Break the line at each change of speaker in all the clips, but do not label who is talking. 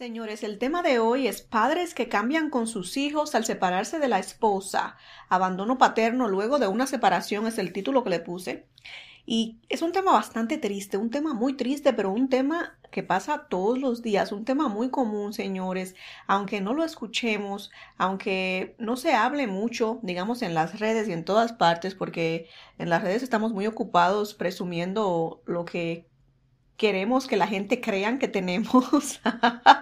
Señores, el tema de hoy es padres que cambian con sus hijos al separarse de la esposa. Abandono paterno luego de una separación es el título que le puse. Y es un tema bastante triste, un tema muy triste, pero un tema que pasa todos los días, un tema muy común, señores, aunque no lo escuchemos, aunque no se hable mucho, digamos, en las redes y en todas partes, porque en las redes estamos muy ocupados presumiendo lo que queremos que la gente crean que tenemos.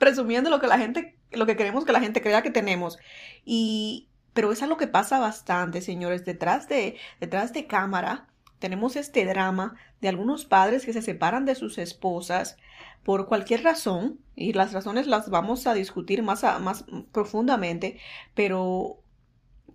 presumiendo lo que la gente, lo que queremos que la gente crea que tenemos. Y, pero es algo que pasa bastante, señores, detrás de, detrás de cámara. Tenemos este drama de algunos padres que se separan de sus esposas por cualquier razón, y las razones las vamos a discutir más, más profundamente, pero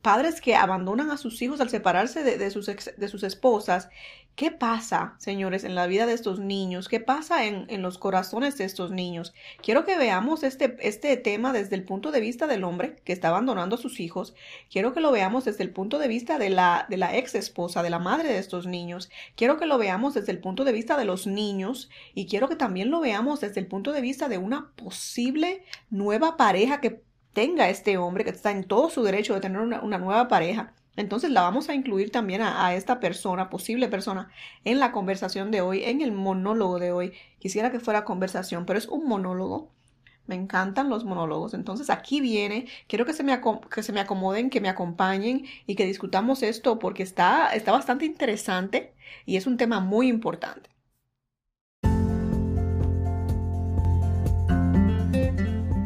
padres que abandonan a sus hijos al separarse de, sus, de sus esposas. ¿Qué pasa, señores, en la vida de estos niños? ¿Qué pasa en, en, los corazones de estos niños? Quiero que veamos este, este tema desde el punto de vista del hombre que está abandonando a sus hijos. Quiero que lo veamos desde el punto de vista de la, de la ex esposa, de la madre de estos niños. Quiero que lo veamos desde el punto de vista de los niños y quiero que también lo veamos desde el punto de vista de una posible nueva pareja que tenga este hombre, que está en todo su derecho de tener una, nueva pareja, entonces la vamos a incluir también a, esta persona, posible persona, en la conversación de hoy, en el monólogo de hoy. Quisiera que fuera conversación, pero es un monólogo. Me encantan los monólogos. Entonces aquí viene, quiero que se me, que se me acomoden, que me acompañen y que discutamos esto porque está, está bastante interesante y es un tema muy importante.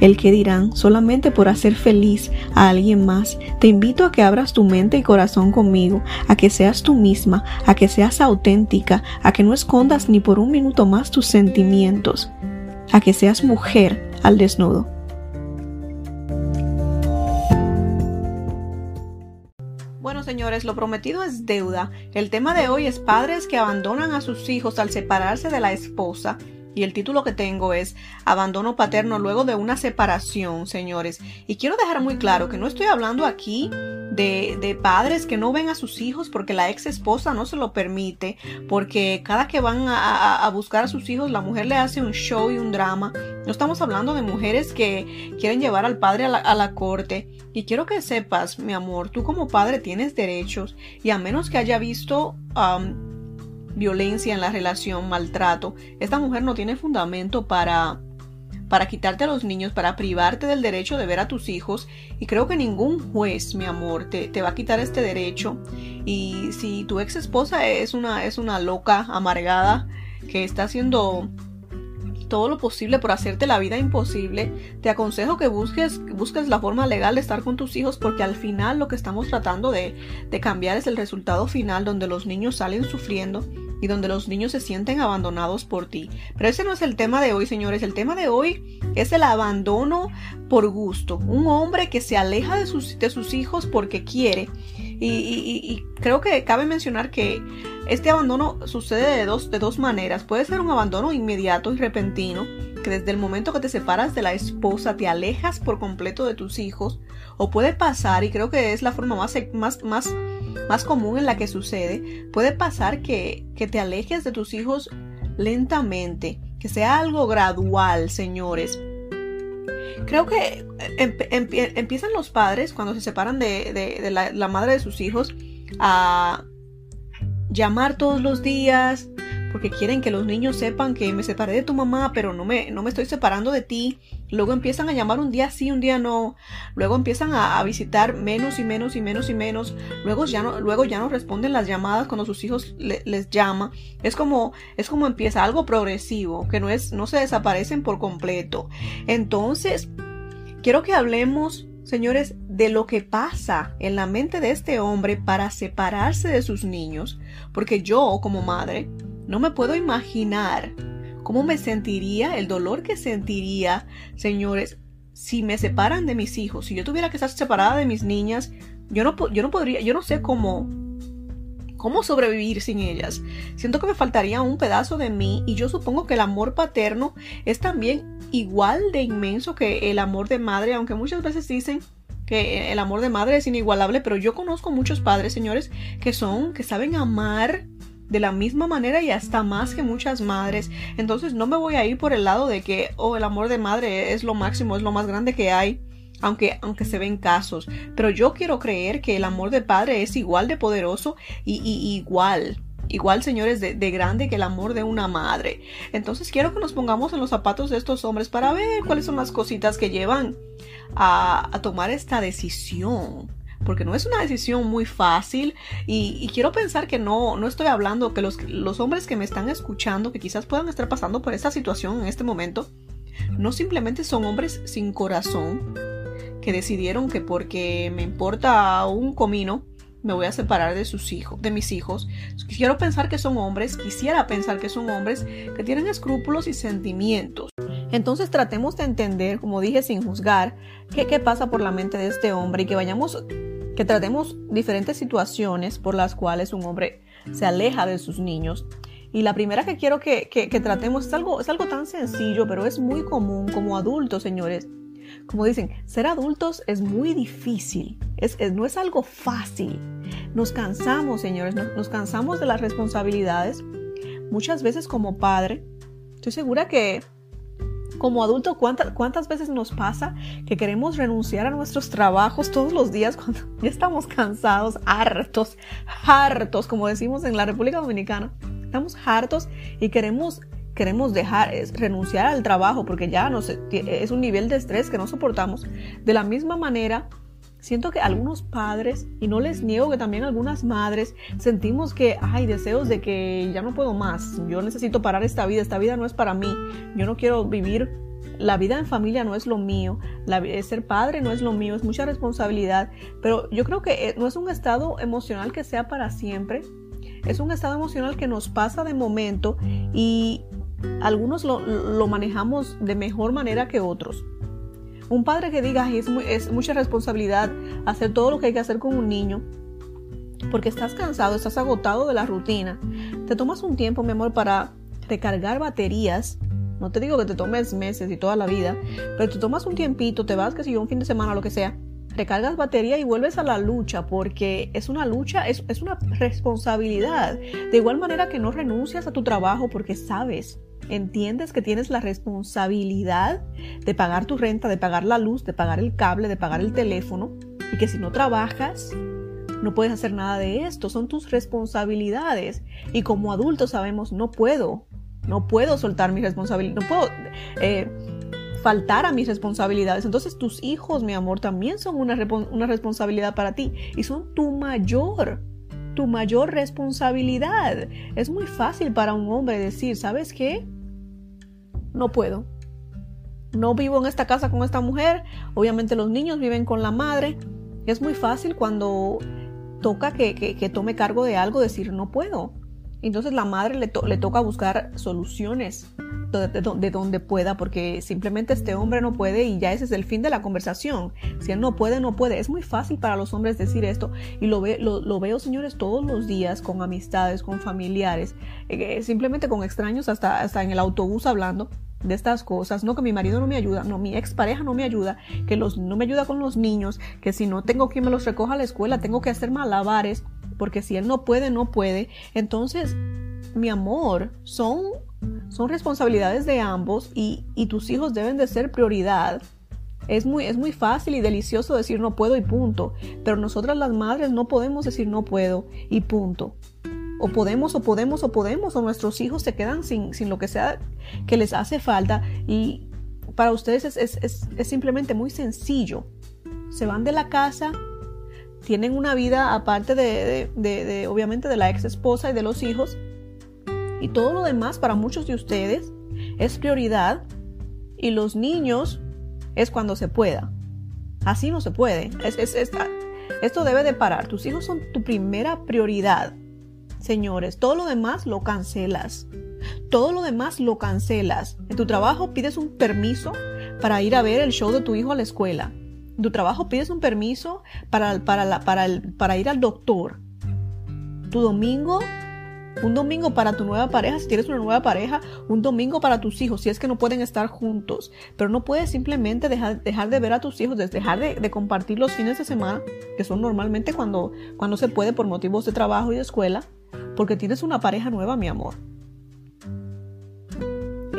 el que dirán solamente por hacer feliz a alguien más. Te invito a que abras tu mente y corazón conmigo, a que seas tú misma, a que seas auténtica, a que no escondas ni por un minuto más tus sentimientos, a que seas mujer al desnudo. Bueno, señores, lo prometido es deuda. El tema de hoy es padres que abandonan a sus hijos al separarse de la esposa y el título que tengo es Abandono paterno luego de una separación, señores. Y quiero dejar muy claro que no estoy hablando aquí de, de, padres que no ven a sus hijos porque la ex esposa no se lo permite, porque cada que van a, buscar a sus hijos la mujer le hace un show y un drama. No estamos hablando de mujeres que quieren llevar al padre a la, corte. Y quiero que sepas, mi amor, tú como padre tienes derechos y a menos que haya visto violencia en la relación, maltrato, esta mujer no tiene fundamento para para quitarte a los niños, para privarte del derecho de ver a tus hijos. Y creo que ningún juez, mi amor, te, te va a quitar este derecho. Y si tu ex esposa es una, es una loca, amargada, que está haciendo todo lo posible por hacerte la vida imposible, te aconsejo que busques, busques la forma legal de estar con tus hijos porque al final lo que estamos tratando de, de cambiar es el resultado final donde los niños salen sufriendo y donde los niños se sienten abandonados por ti. Pero ese no es el tema de hoy, señores. El tema de hoy es el abandono por gusto. Un hombre que se aleja de sus, hijos porque quiere. Y, creo que cabe mencionar que este abandono sucede de dos, de dos maneras. Puede ser un abandono inmediato y repentino, que desde el momento que te separas de la esposa te alejas por completo de tus hijos. O puede pasar, y creo que es la forma más, más, más más común en la que sucede, puede pasar que, que te alejes de tus hijos lentamente, que sea algo gradual, señores. Creo que empiezan los padres cuando se separan de, de, la madre de sus hijos a llamar todos los días, porque quieren que los niños sepan que me separé de tu mamá, pero no me, no me estoy separando de ti. Luego empiezan a llamar un día sí, un día no. Luego empiezan a, visitar menos y menos y menos y menos. Luego ya no, luego ya no responden las llamadas cuando sus hijos les llama. Es como, es como empieza algo progresivo, que no es, no se desaparecen por completo. Entonces, quiero que hablemos señores, de lo que pasa en la mente de este hombre para separarse de sus niños, porque yo como madre no me puedo imaginar cómo me sentiría, el dolor que sentiría, señores, si me separan de mis hijos. Si yo tuviera que estar separada de mis niñas, yo no, yo no podría, yo no sé cómo, ¿Cómo sobrevivir sin ellas? Siento que me faltaría un pedazo de mí y yo supongo que el amor paterno es también igual de inmenso que el amor de madre, aunque muchas veces dicen que el amor de madre es inigualable, pero yo conozco muchos padres, señores, que son, que saben amar de la misma manera y hasta más que muchas madres. Entonces no me voy a ir por el lado de que, oh, el amor de madre es lo máximo, es lo más grande que hay. Aunque, aunque se ven casos, pero yo quiero creer que el amor de padre es igual de poderoso y, igual, igual señores de, de, grande que el amor de una madre. Entonces quiero que nos pongamos en los zapatos de estos hombres para ver cuáles son las cositas que llevan a, a tomar esta decisión porque no es una decisión muy fácil y, quiero pensar que no, no estoy hablando que los, los hombres que me están escuchando, que quizás puedan estar pasando por esta situación en este momento, no simplemente son hombres sin corazón que decidieron que porque me importa un comino, me voy a separar de sus hijos, de mis hijos. Quiero pensar que son hombres, quisiera pensar que son hombres que tienen escrúpulos y sentimientos. Entonces tratemos de entender, como dije, sin juzgar, qué, qué pasa por la mente de este hombre y que vayamos que tratemos diferentes situaciones por las cuales un hombre se aleja de sus niños. Y la primera que quiero que, tratemos es algo, es algo tan sencillo, pero es muy común como adultos, señores. Como dicen, ser adultos es muy difícil, es, no es algo fácil. Nos cansamos, señores, nos cansamos de las responsabilidades. Muchas veces como padre, estoy segura que como adulto, ¿cuántas, ¿cuántas veces nos pasa que queremos renunciar a nuestros trabajos todos los días cuando ya estamos cansados, hartos, hartos, como decimos en la República Dominicana? Estamos hartos y queremos queremos dejar, renunciar al trabajo porque ya no es un nivel de estrés que no soportamos. De la misma manera, Siento que algunos padres, y no les niego que también algunas madres, sentimos que hay deseos de que ya no puedo más, yo necesito parar esta vida, esta vida no es para mí, yo no quiero vivir, la vida en familia no es lo mío, ser padre no es lo mío, es mucha responsabilidad, pero yo creo que eh, no es un estado emocional que sea para siempre, es un estado emocional que nos pasa de momento y algunos lo, lo manejamos de mejor manera que otros. Un padre que diga, es, mucha responsabilidad hacer todo lo que hay que hacer con un niño, porque estás cansado, estás agotado de la rutina. Te tomas un tiempo, mi amor, para recargar baterías. No te digo que te tomes meses y toda la vida, pero te tomas un tiempito, te vas, que si yo, un fin de semana, lo que sea, recargas batería y vuelves a la lucha, porque es una lucha, es una responsabilidad. De igual manera que no renuncias a tu trabajo porque sabes entiendes que tienes la responsabilidad de pagar tu renta, de pagar la luz, de pagar el cable, de pagar el teléfono y que si no trabajas no puedes hacer nada de esto, son tus responsabilidades. Y como adultos sabemos no puedo, no puedo soltar mi responsabilidad, no puedo eh, faltar a mis responsabilidades. Entonces tus hijos, mi amor, también son una, una responsabilidad para ti y son tu mayor tu mayor responsabilidad. Es muy fácil para un hombre decir, ¿sabes qué? No puedo. No vivo en esta casa con esta mujer. Obviamente los niños viven con la madre. Es muy fácil cuando toca que, tome cargo de algo decir, no puedo. Entonces la madre le, le toca buscar soluciones de, donde pueda, porque simplemente este hombre no puede y ya ese es el fin de la conversación. Si él no puede, no puede. Es muy fácil para los hombres decir esto y lo, ve, lo, veo, señores, todos los días con amistades, con familiares, eh, simplemente con extraños, hasta, hasta en el autobús hablando de estas cosas, no que mi marido no me ayuda, no mi expareja no me ayuda, que los, no me ayuda con los niños, que si no tengo quien me los recoja a la escuela, tengo que hacer malabares, porque si él no puede, no puede. Entonces, mi amor, son son responsabilidades de ambos y, tus hijos deben de ser prioridad. Es muy, es muy fácil y delicioso decir no puedo y punto, pero nosotras las madres no podemos decir no puedo y punto. O podemos, o podemos, o podemos, o nuestros hijos se quedan sin, sin lo que sea que les hace falta y para ustedes es, simplemente muy sencillo. Se van de la casa, tienen una vida aparte de, obviamente de la ex esposa y de los hijos y todo lo demás para muchos de ustedes es prioridad y los niños es cuando se pueda. Así no se puede. esto debe de parar. Tus hijos son tu primera prioridad. Señores, todo lo demás lo cancelas. Todo lo demás lo cancelas. En tu trabajo pides un permiso para ir a ver el show de tu hijo a la escuela. Tu trabajo pides un permiso para, para, para, para ir al doctor tu domingo un domingo para tu nueva pareja, si tienes una nueva pareja, un domingo para tus hijos, si es que no pueden estar juntos. Pero no puedes simplemente dejar, dejar de ver a tus hijos, dejar de, de, compartir los fines de semana, que son normalmente cuando, cuando se puede por motivos de trabajo y de escuela, porque tienes una pareja nueva, mi amor.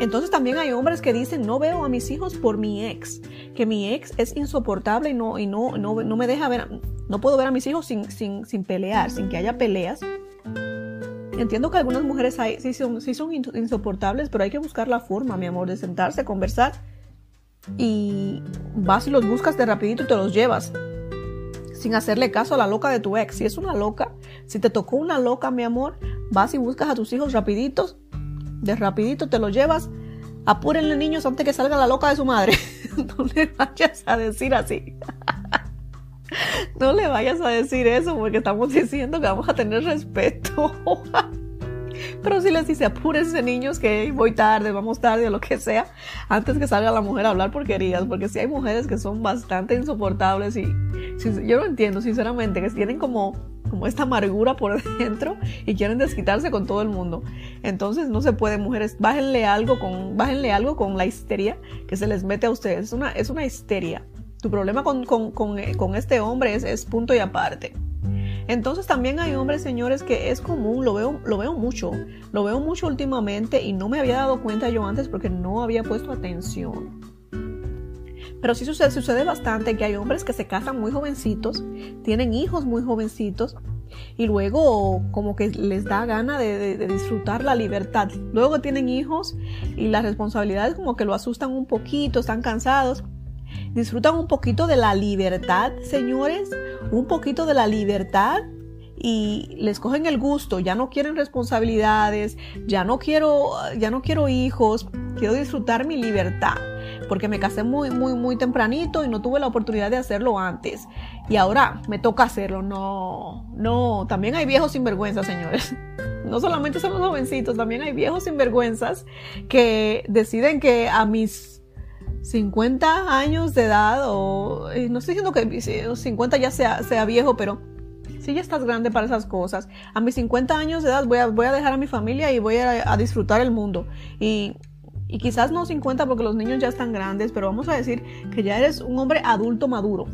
Entonces también hay hombres que dicen, no veo a mis hijos por mi ex, que mi ex es insoportable y no, y no, no, no me deja ver, no puedo ver a mis hijos sin, sin, sin pelear, sin que haya peleas. Entiendo que algunas mujeres hay, sí, son, sí son insoportables, pero hay que buscar la forma, mi amor, de sentarse, conversar y vas y los buscas de rapidito y te los llevas sin hacerle caso a la loca de tu ex. Si es una loca, si te tocó una loca, mi amor, vas y buscas a tus hijos rapiditos, de rapidito te los llevas. Apúrenle niños antes que salga la loca de su madre. no le vayas a decir así. no le vayas a decir eso porque estamos diciendo que vamos a tener respeto. Pero si les dice apúrense niños que voy tarde, vamos tarde o lo que sea, antes que salga la mujer a hablar porquerías, porque si hay mujeres que son bastante insoportables y yo no entiendo sinceramente que tienen como como esta amargura por dentro y quieren desquitarse con todo el mundo. Entonces no se puede, mujeres, bájenle algo con, bájenle algo con la histeria que se les mete a ustedes. Es una, es una histeria. Tu problema con, con, con, con este hombre es, es punto y aparte. Entonces también hay hombres, señores, que es común, lo veo, lo veo mucho, lo veo mucho últimamente y no me había dado cuenta yo antes porque no había puesto atención. Pero sí sucede, sucede bastante que hay hombres que se casan muy jovencitos, tienen hijos muy jovencitos y luego como que les da gana de, de, disfrutar la libertad. Luego tienen hijos y las responsabilidades como que lo asustan un poquito, están cansados disfrutan un poquito de la libertad, señores, un poquito de la libertad y les cogen el gusto, ya no quieren responsabilidades, ya no quiero, ya no quiero hijos, quiero disfrutar mi libertad, porque me casé muy, muy, muy tempranito y no tuve la oportunidad de hacerlo antes. Y ahora me toca hacerlo. No, no, también hay viejos sinvergüenzas, señores. No solamente son los jovencitos, también hay viejos sinvergüenzas que deciden que a mis 50 años de edad, o eh, no estoy diciendo que 50 ya sea, sea viejo, pero si ya estás grande para esas cosas. A mis 50 años de edad voy a, voy a dejar a mi familia y voy a, disfrutar el mundo. Y, y, quizás no 50 porque los niños ya están grandes, pero vamos a decir que ya eres un hombre adulto maduro.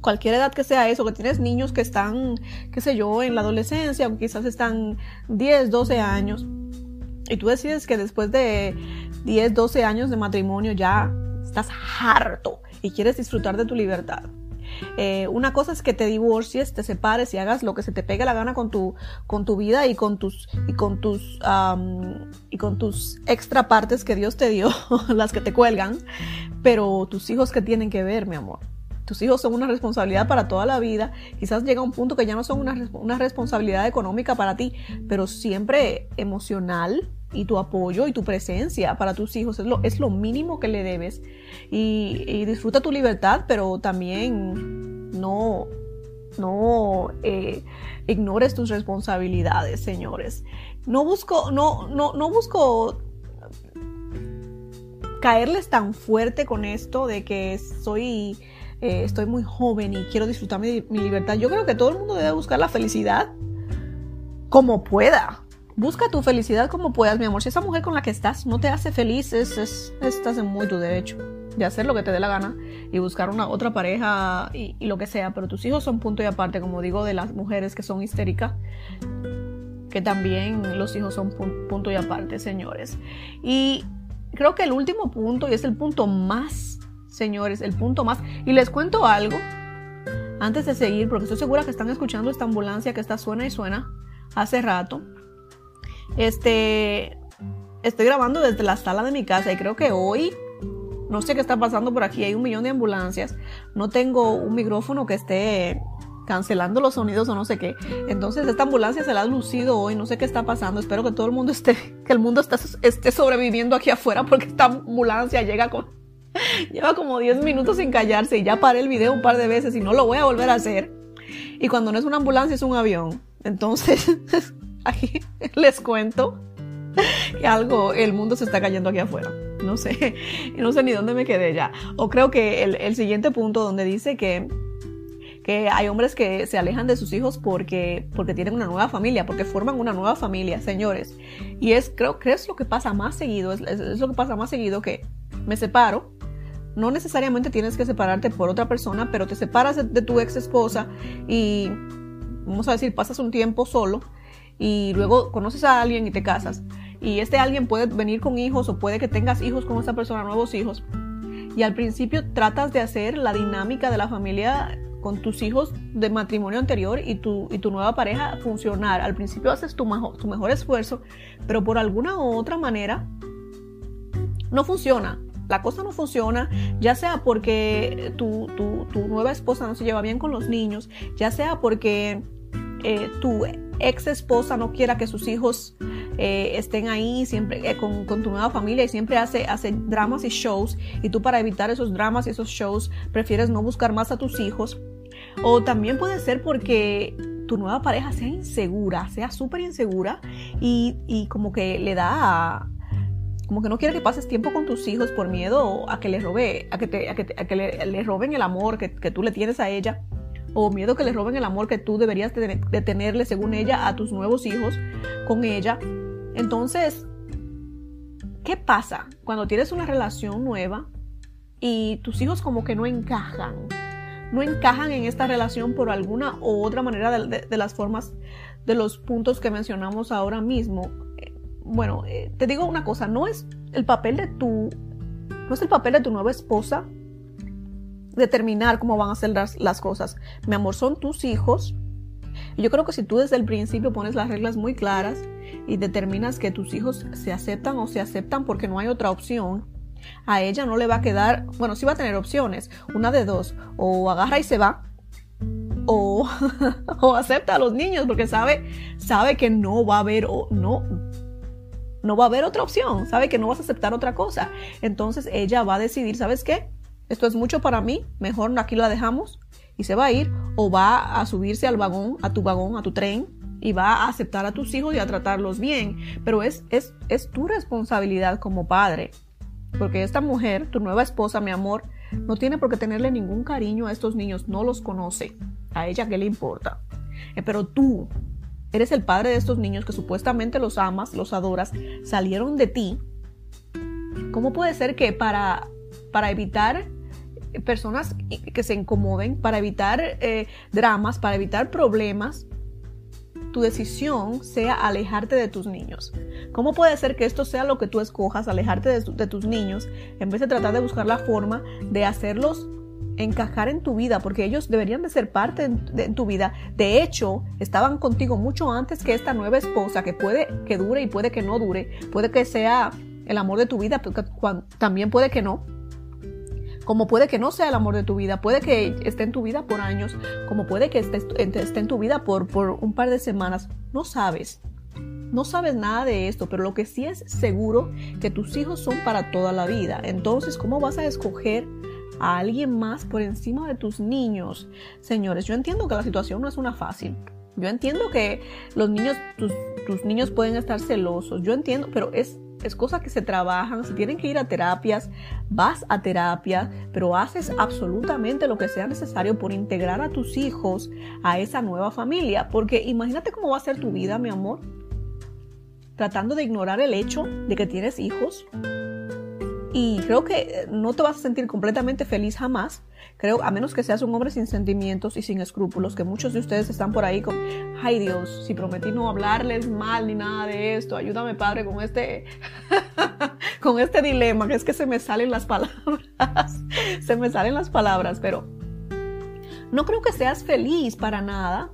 Cualquier edad que sea eso, que tienes niños que están, qué sé yo, en la adolescencia, o quizás están 10, 12 años. Y tú decides que después de 10, 12 años de matrimonio ya estás harto y quieres disfrutar de tu libertad. Eh, una cosa es que te divorcies, te separes y hagas lo que se te pegue la gana con tu, con tu vida y con tus, y con tus, y con tus extra partes que Dios te dio, las que te cuelgan, pero tus hijos que tienen que ver, mi amor. Tus hijos son una responsabilidad para toda la vida. Quizás llega un punto que ya no son una, una responsabilidad económica para ti, pero siempre emocional, y tu apoyo y tu presencia para tus hijos es lo, es lo mínimo que le debes. Y, disfruta tu libertad, pero también no, no eh, ignores tus responsabilidades, señores. No busco, no, no, no busco caerles tan fuerte con esto de que soy, eh, estoy muy joven y quiero disfrutar mi, mi libertad. Yo creo que todo el mundo debe buscar la felicidad como pueda Busca tu felicidad como puedas, mi amor. Si esa mujer con la que estás no te hace feliz, es, estás en muy tu derecho de hacer lo que te dé la gana y buscar una otra pareja y, lo que sea. Pero tus hijos son punto y aparte, como digo, de las mujeres que son histéricas, que también los hijos son punto y aparte, señores. Y creo que el último punto, y es el punto más, señores, el punto más, y les cuento algo antes de seguir, porque estoy segura que están escuchando esta ambulancia que está suena y suena hace rato. Este, estoy grabando desde la sala de mi casa y creo que hoy, no sé qué está pasando por aquí, hay un millón de ambulancias. No tengo un micrófono que esté cancelando los sonidos o no sé qué. Entonces esta ambulancia se la ha lucido hoy, no sé qué está pasando. Espero que todo el mundo esté, que el mundo esté, sobreviviendo aquí afuera porque esta ambulancia llega con, lleva como 10 minutos sin callarse y ya paré el video un par de veces y no lo voy a volver a hacer. Y cuando no es una ambulancia es un avión. Entonces aquí les cuento que algo, el mundo se está cayendo aquí afuera. No sé, no sé ni dónde me quedé ya. O creo que el, siguiente punto donde dice que, que hay hombres que se alejan de sus hijos porque, porque tienen una nueva familia, porque forman una nueva familia, señores. Y es, creo que es lo que pasa más seguido, es, lo que pasa más seguido que me separo, no necesariamente tienes que separarte por otra persona, pero te separas de, tu ex esposa y, vamos a decir, pasas un tiempo solo y luego conoces a alguien y te casas. Y este alguien puede venir con hijos o puede que tengas hijos con esa persona, nuevos hijos. Y al principio tratas de hacer la dinámica de la familia con tus hijos de matrimonio anterior y tu, y tu nueva pareja funcionar. Al principio haces tu, tu mejor esfuerzo, pero por alguna u otra manera no funciona la cosa no funciona, ya sea porque tu, nueva esposa no se lleva bien con los niños, ya sea porque eh, tu ex esposa no quiera que sus hijos eh, estén ahí siempre eh, con, tu nueva familia y siempre hace, hace dramas y shows y tú para evitar esos dramas y esos shows prefieres no buscar más a tus hijos. O también puede ser porque tu nueva pareja sea insegura, sea súper insegura y, y, como que le da como que no quiere que pases tiempo con tus hijos por miedo a que le robe, a que, te, a que, a que le, roben el amor que, que, tú le tienes a ella, o miedo que le roben el amor que tú deberías de, tenerle, según ella, a tus nuevos hijos con ella. Entonces, ¿qué pasa cuando tienes una relación nueva y tus hijos como que no encajan? No encajan en esta relación por alguna u otra manera de, de las formas, de los puntos que mencionamos ahora mismo bueno, eh, te digo una cosa, no es el papel de tu, no es el papel de tu nueva esposa determinar cómo van a ser las, cosas. Mi amor, son tus hijos. Yo creo que si tú desde el principio pones las reglas muy claras y determinas que tus hijos se aceptan o se aceptan porque no hay otra opción, a ella no le va a quedar, bueno, sí va a tener opciones, una de dos, o agarra y se va, o, o acepta a los niños porque sabe, sabe que no va a haber, no, no va a haber otra opción, sabe que no vas a aceptar otra cosa. Entonces ella va a decidir, ¿sabes qué? Esto es mucho para mí, mejor aquí la dejamos y se va a ir o va a subirse al vagón, a tu vagón, a tu tren y va a aceptar a tus hijos y a tratarlos bien. Pero es, es, es tu responsabilidad como padre. Porque esta mujer, tu nueva esposa, mi amor, no tiene por qué tenerle ningún cariño a estos niños, no los conoce. A ella qué le importa. Eh, pero tú, eres el padre de estos niños que supuestamente los amas, los adoras, salieron de ti, ¿cómo puede ser que para, para evitar personas que se incomoden, para evitar eh, dramas, para evitar problemas, tu decisión sea alejarte de tus niños. ¿Cómo puede ser que esto sea lo que tú escojas, alejarte de, de, tus niños, en vez de tratar de buscar la forma de hacerlos encajar en tu vida, porque ellos deberían de ser parte de tu vida. De hecho, estaban contigo mucho antes que esta nueva esposa, que puede que dure y puede que no dure, puede que sea el amor de tu vida, pero también puede que no. Como puede que no sea el amor de tu vida, puede que esté en tu vida por años, como puede que esté, en tu vida por, un par de semanas. No sabes. No sabes nada de esto, pero lo que sí es seguro que tus hijos son para toda la vida. Entonces, ¿cómo vas a escoger a alguien más por encima de tus niños. Señores, yo entiendo que la situación no es una fácil. Yo entiendo que los niños, tus, niños pueden estar celosos. Yo entiendo, pero es, es cosa que se trabajan. Si tienen que ir a terapias, vas a terapia, pero haces absolutamente lo que sea necesario por integrar a tus hijos a esa nueva familia. Porque imagínate cómo va a ser tu vida, mi amor. Tratando de ignorar el hecho de que tienes hijos, y creo que no te vas a sentir completamente feliz jamás. Creo, a menos que seas un hombre sin sentimientos y sin escrúpulos, que muchos de ustedes están por ahí con, ay Dios, si prometí no hablarles mal ni nada de esto, ayúdame Padre con este, con este dilema, que es que se me salen las palabras, se me salen las palabras, pero no creo que seas feliz para nada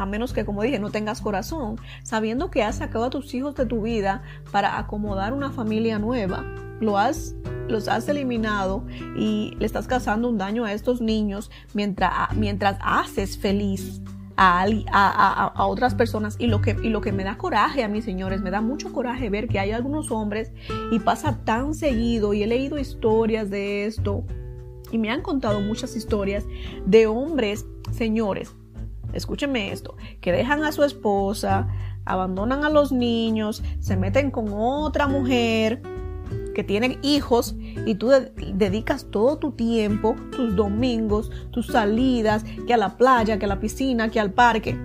a menos que, como dije, no tengas corazón, sabiendo que has sacado a tus hijos de tu vida para acomodar una familia nueva. Lo has, los has eliminado y le estás causando un daño a estos niños mientras, mientras haces feliz a, otras personas. Y lo, que, y lo que me da coraje a mí, señores, me da mucho coraje ver que hay algunos hombres y pasa tan seguido y he leído historias de esto y me han contado muchas historias de hombres, señores, escúchenme esto, que dejan a su esposa, abandonan a los niños, se meten con otra mujer, que tienen hijos y tú dedicas todo tu tiempo, tus domingos, tus salidas, que a la playa, que a la piscina, que al parque,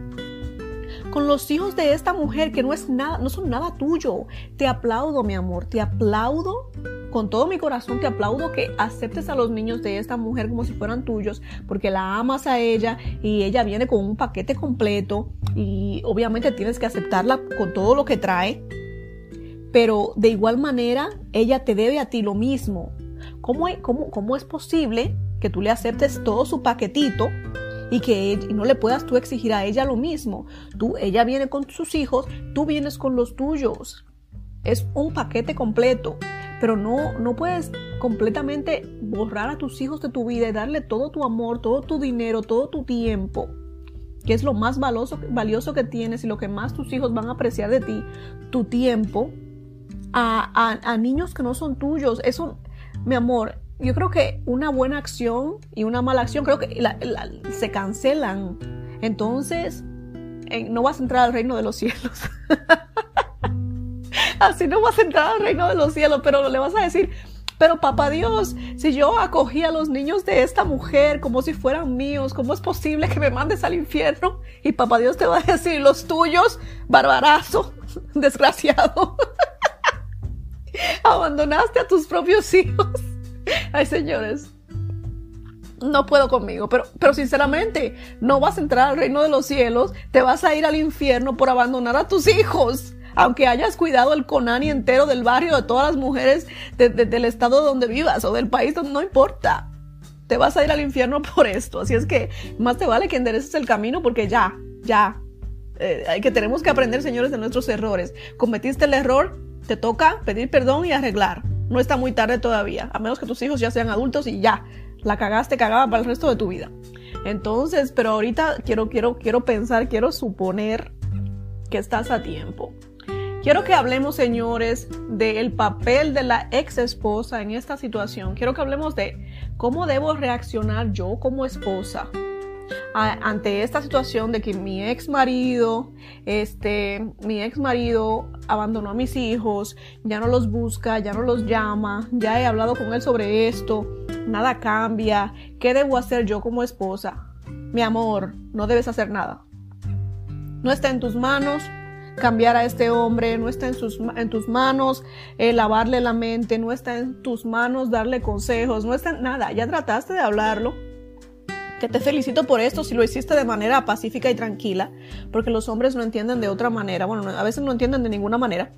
con los hijos de esta mujer que no es nada, no son nada tuyo. Te aplaudo, mi amor, te aplaudo con todo mi corazón te aplaudo que aceptes a los niños de esta mujer como si fueran tuyos, porque la amas a ella y ella viene con un paquete completo y obviamente tienes que aceptarla con todo lo que trae. Pero de igual manera, ella te debe a ti lo mismo. ¿Cómo, cómo, es posible que tú le aceptes todo su paquetito y que no le puedas tú exigir a ella lo mismo. Tú, ella viene con sus hijos, tú vienes con los tuyos. Es un paquete completo, pero no, no puedes completamente borrar a tus hijos de tu vida y darle todo tu amor, todo tu dinero, todo tu tiempo, que es lo más valioso, valioso que tienes y lo que más tus hijos van a apreciar de ti, tu tiempo, a, a niños que no son tuyos. Eso, mi amor, yo creo que una buena acción y una mala acción creo que se cancelan. Entonces, no vas a entrar al reino de los cielos. Así no vas a entrar al reino de los cielos, pero le vas a decir, pero papá Dios, si yo acogí a los niños de esta mujer como si fueran míos, ¿cómo es posible que me mandes al infierno? Y papá Dios te va a decir, los tuyos, barbarazo, desgraciado. Abandonaste a tus propios hijos. Ay, señores, no puedo conmigo, pero, pero sinceramente, no vas a entrar al reino de los cielos, te vas a ir al infierno por abandonar a tus hijos. Aunque hayas cuidado el conani entero del barrio, de todas las mujeres del estado donde vivas o del país, no importa. Te vas a ir al infierno por esto. Así es que más te vale que endereces el camino porque ya, ya. Eh, que tenemos que aprender, señores, de nuestros errores. Cometiste el error, te toca pedir perdón y arreglar. No está muy tarde todavía, a menos que tus hijos ya sean adultos y ya, la cagaste cagada para el resto de tu vida. Entonces, pero ahorita quiero, quiero, quiero pensar, quiero suponer que estás a tiempo. Quiero que hablemos, señores, del papel de la ex esposa en esta situación. Quiero que hablemos de cómo debo reaccionar yo como esposa ante esta situación de que mi ex marido, este, mi ex marido abandonó a mis hijos, ya no los busca, ya no los llama, ya he hablado con él sobre esto, nada cambia, ¿qué debo hacer yo como esposa? Mi amor, no debes hacer nada. No está en tus manos cambiar a este hombre, no está en, sus, en tus manos eh, lavarle la mente, no está en tus manos darle consejos, no está en nada, ya trataste de hablarlo, que te felicito por esto si lo hiciste de manera pacífica y tranquila, porque los hombres no entienden de otra manera, bueno, a veces no entienden de ninguna manera,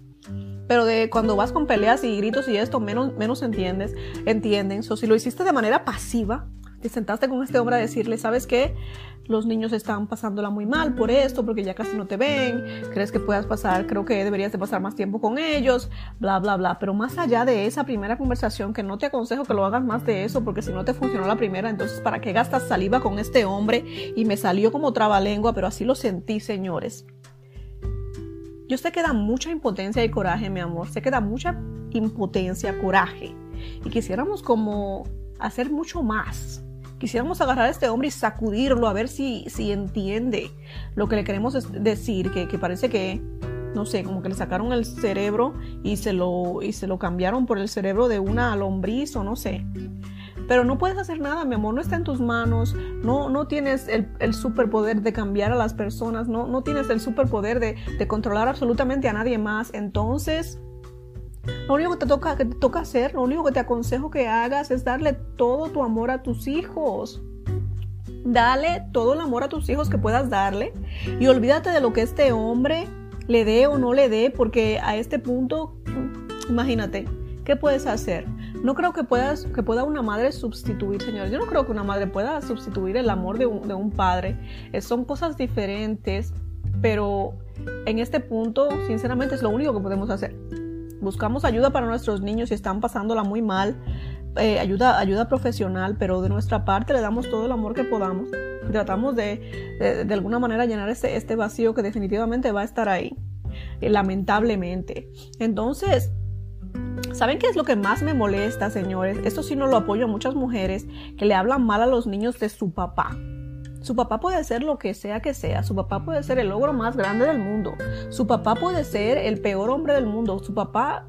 pero de cuando vas con peleas y gritos y esto, menos, menos entiendes, entienden. O si lo hiciste de manera pasiva, te sentaste con este hombre a decirle, ¿sabes qué? Los niños están pasándola muy mal por esto, porque ya casi no te ven, crees que puedas pasar, creo que deberías de pasar más tiempo con ellos, bla, bla, bla. Pero más allá de esa primera conversación, que no te aconsejo que lo hagas más de eso, porque si no te funcionó la primera, entonces ¿para qué gastas saliva con este hombre? Y me salió como trabalengua, pero así lo sentí, señores. Yo sé que da mucha impotencia y coraje, mi amor, sé que da mucha impotencia, coraje. Y quisiéramos como hacer mucho más quisiéramos agarrar a este hombre y sacudirlo a ver si, si entiende lo que le queremos decir, que, que, parece que, no sé, como que le sacaron el cerebro y se, lo, y se lo cambiaron por el cerebro de una lombriz o no sé. Pero no puedes hacer nada, mi amor, no está en tus manos, no, no tienes el, el superpoder de cambiar a las personas, no, no tienes el superpoder de, de controlar absolutamente a nadie más. Entonces, lo único que te toca, que te toca hacer, lo único que te aconsejo que hagas es darle todo tu amor a tus hijos. Dale todo el amor a tus hijos que puedas darle y olvídate de lo que este hombre le dé o no le dé, porque a este punto, imagínate, ¿qué puedes hacer? No creo que, puedas, que pueda una madre sustituir, señor. Yo no creo que una madre pueda sustituir el amor de un, de un padre. son cosas diferentes, pero en este punto, sinceramente, es lo único que podemos hacer buscamos ayuda para nuestros niños y están pasándola muy mal, eh, ayuda, ayuda profesional, pero de nuestra parte le damos todo el amor que podamos. Tratamos de, de, alguna manera llenar este, este vacío que definitivamente va a estar ahí, eh, lamentablemente. Entonces, ¿Saben qué es lo que más me molesta, señores? Esto sí no lo apoyo a muchas mujeres que le hablan mal a los niños de su papá. Su papá puede ser lo que sea que sea. Su papá puede ser el logro más grande del mundo. Su papá puede ser el peor hombre del mundo. Su papá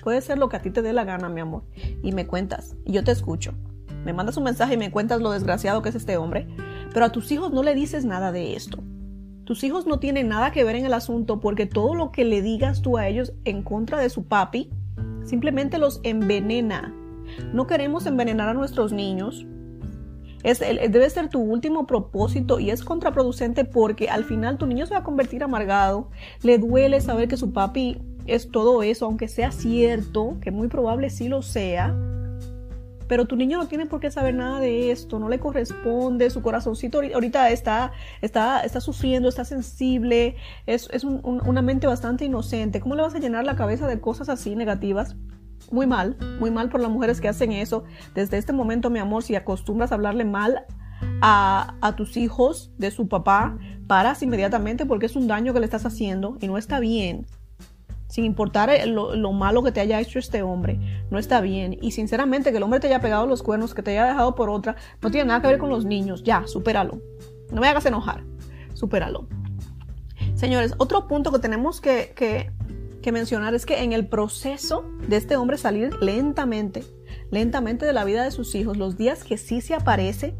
Puede ser lo que a ti te dé la gana, mi amor. Y me cuentas. Y yo te escucho. Me mandas un mensaje y me cuentas lo desgraciado que es este hombre. Pero a tus hijos no le dices nada de esto. Tus hijos no tienen nada que ver en el asunto porque todo lo que le digas tú a ellos en contra de su papi simplemente los envenena. No queremos envenenar a nuestros niños. Es, debe ser tu último propósito y es contraproducente porque al final tu niño se va a convertir amargado. Le duele saber que su papi es todo eso, aunque sea cierto, que muy probable sí lo sea. Pero tu niño no tiene por qué saber nada de esto, no le corresponde, su corazoncito ahorita está, está, está sufriendo, está sensible, es, una mente bastante inocente. ¿Cómo le vas a llenar la cabeza de cosas así negativas? Muy mal, muy mal por las mujeres que hacen eso. Desde este momento, mi amor, si acostumbras a hablarle mal a, a, tus hijos de su papá, paras inmediatamente porque es un daño que le estás haciendo y no está bien sin importar lo, malo que te haya hecho este hombre, no está bien. Y sinceramente que el hombre te haya pegado los cuernos, que te haya dejado por otra, no tiene nada que ver con los niños. Ya, supéralo. No me hagas enojar. Supéralo. Señores, otro punto que tenemos que, que mencionar es que en el proceso de este hombre salir lentamente, lentamente de la vida de sus hijos, los días que sí se aparece,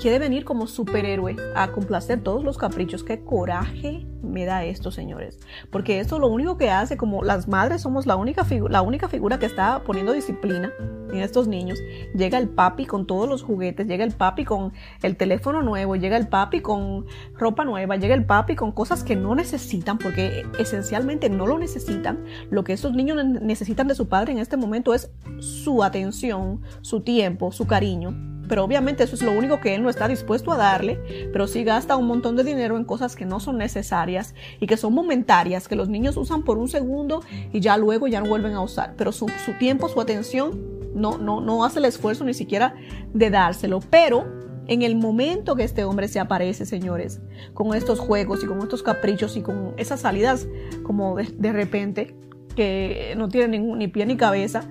quiere venir como superhéroe a complacer todos los caprichos. Qué coraje me da esto, señores. Porque esto lo único que hace, como las madres somos la única, la única figura que está poniendo disciplina en estos niños, llega el papi con todos los juguetes, llega el papi con el teléfono nuevo, llega el papi con ropa nueva, llega el papi con cosas que no necesitan, porque esencialmente no lo necesitan. Lo que estos niños necesitan de su padre en este momento es su atención, su tiempo, su cariño pero obviamente eso es lo único que él no está dispuesto a darle, pero sí gasta un montón de dinero en cosas que no son necesarias y que son momentarias, que los niños usan por un segundo y ya luego ya no vuelven a usar, pero su, tiempo, su atención, no, no, no hace el esfuerzo ni siquiera de dárselo, pero en el momento que este hombre se aparece, señores, con estos juegos y con estos caprichos y con esas salidas como de, repente, que no tienen ni pie ni cabeza,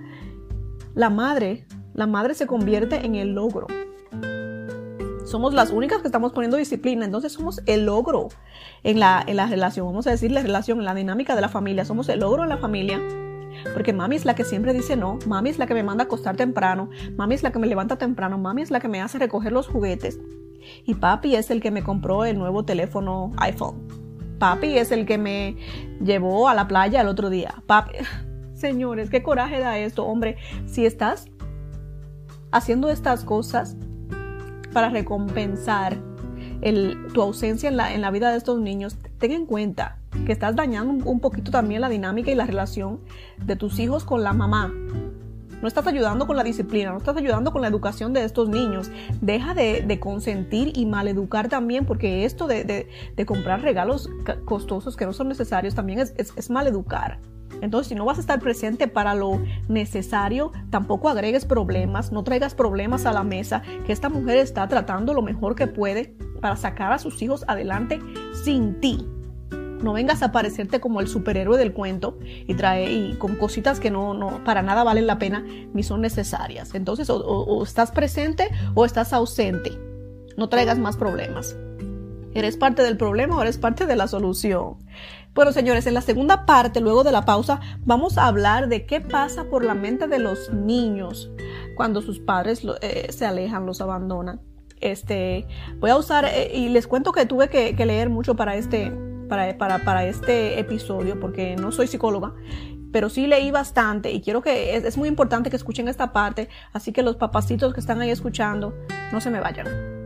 la madre la madre se convierte en el logro. Somos las únicas que estamos poniendo disciplina, entonces somos el logro en la, en la relación, vamos a decir la relación, la dinámica de la familia, somos el logro en la familia. Porque mami es la que siempre dice no, mami es la que me manda a acostar temprano, mami es la que me levanta temprano, mami es la que me hace recoger los juguetes. Y papi es el que me compró el nuevo teléfono iPhone. Papi es el que me llevó a la playa el otro día. Papi, señores, qué coraje da esto, hombre. Si estás haciendo estas cosas para recompensar tu ausencia en la, vida de estos niños, ten en cuenta que estás dañando un, poquito también la dinámica y la relación de tus hijos con la mamá. No estás ayudando con la disciplina, no estás ayudando con la educación de estos niños. Deja de, consentir y maleducar también, porque esto de, comprar regalos costosos que no son necesarios también es, es, es maleducar. Entonces, si no vas a estar presente para lo necesario, tampoco agregues problemas, no traigas problemas a la mesa, que esta mujer está tratando lo mejor que puede para sacar a sus hijos adelante sin ti. No vengas a parecerte como el superhéroe del cuento y trae y con cositas que no, no para nada valen la pena ni son necesarias. Entonces, o estás presente o estás ausente. No traigas más problemas. ¿Eres parte del problema o eres parte de la solución? Bueno, señores, en la segunda parte, luego de la pausa, vamos a hablar de qué pasa por la mente de los niños cuando sus padres eh, se alejan, los abandonan. Este, voy a usar, eh, y les cuento que tuve que, leer mucho para este, para, para, este episodio, porque no soy psicóloga, pero sí leí bastante y quiero que, es muy importante que escuchen esta parte, así que los papacitos que están ahí escuchando, no se me vayan.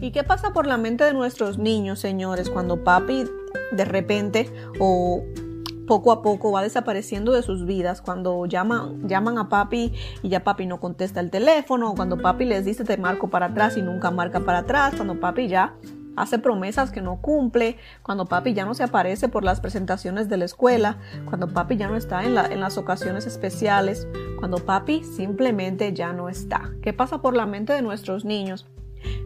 ¿Y qué pasa por la mente de nuestros niños, señores, cuando papi de repente o poco a poco va desapareciendo de sus vidas, cuando llaman, llaman a papi y ya papi no contesta el teléfono, cuando papi les dice te marco para atrás y nunca marca para atrás, cuando papi ya hace promesas que no cumple, cuando papi ya no se aparece por las presentaciones de la escuela, cuando papi ya no está en, en las ocasiones especiales, cuando papi simplemente ya no está. ¿Qué pasa por la mente de nuestros niños?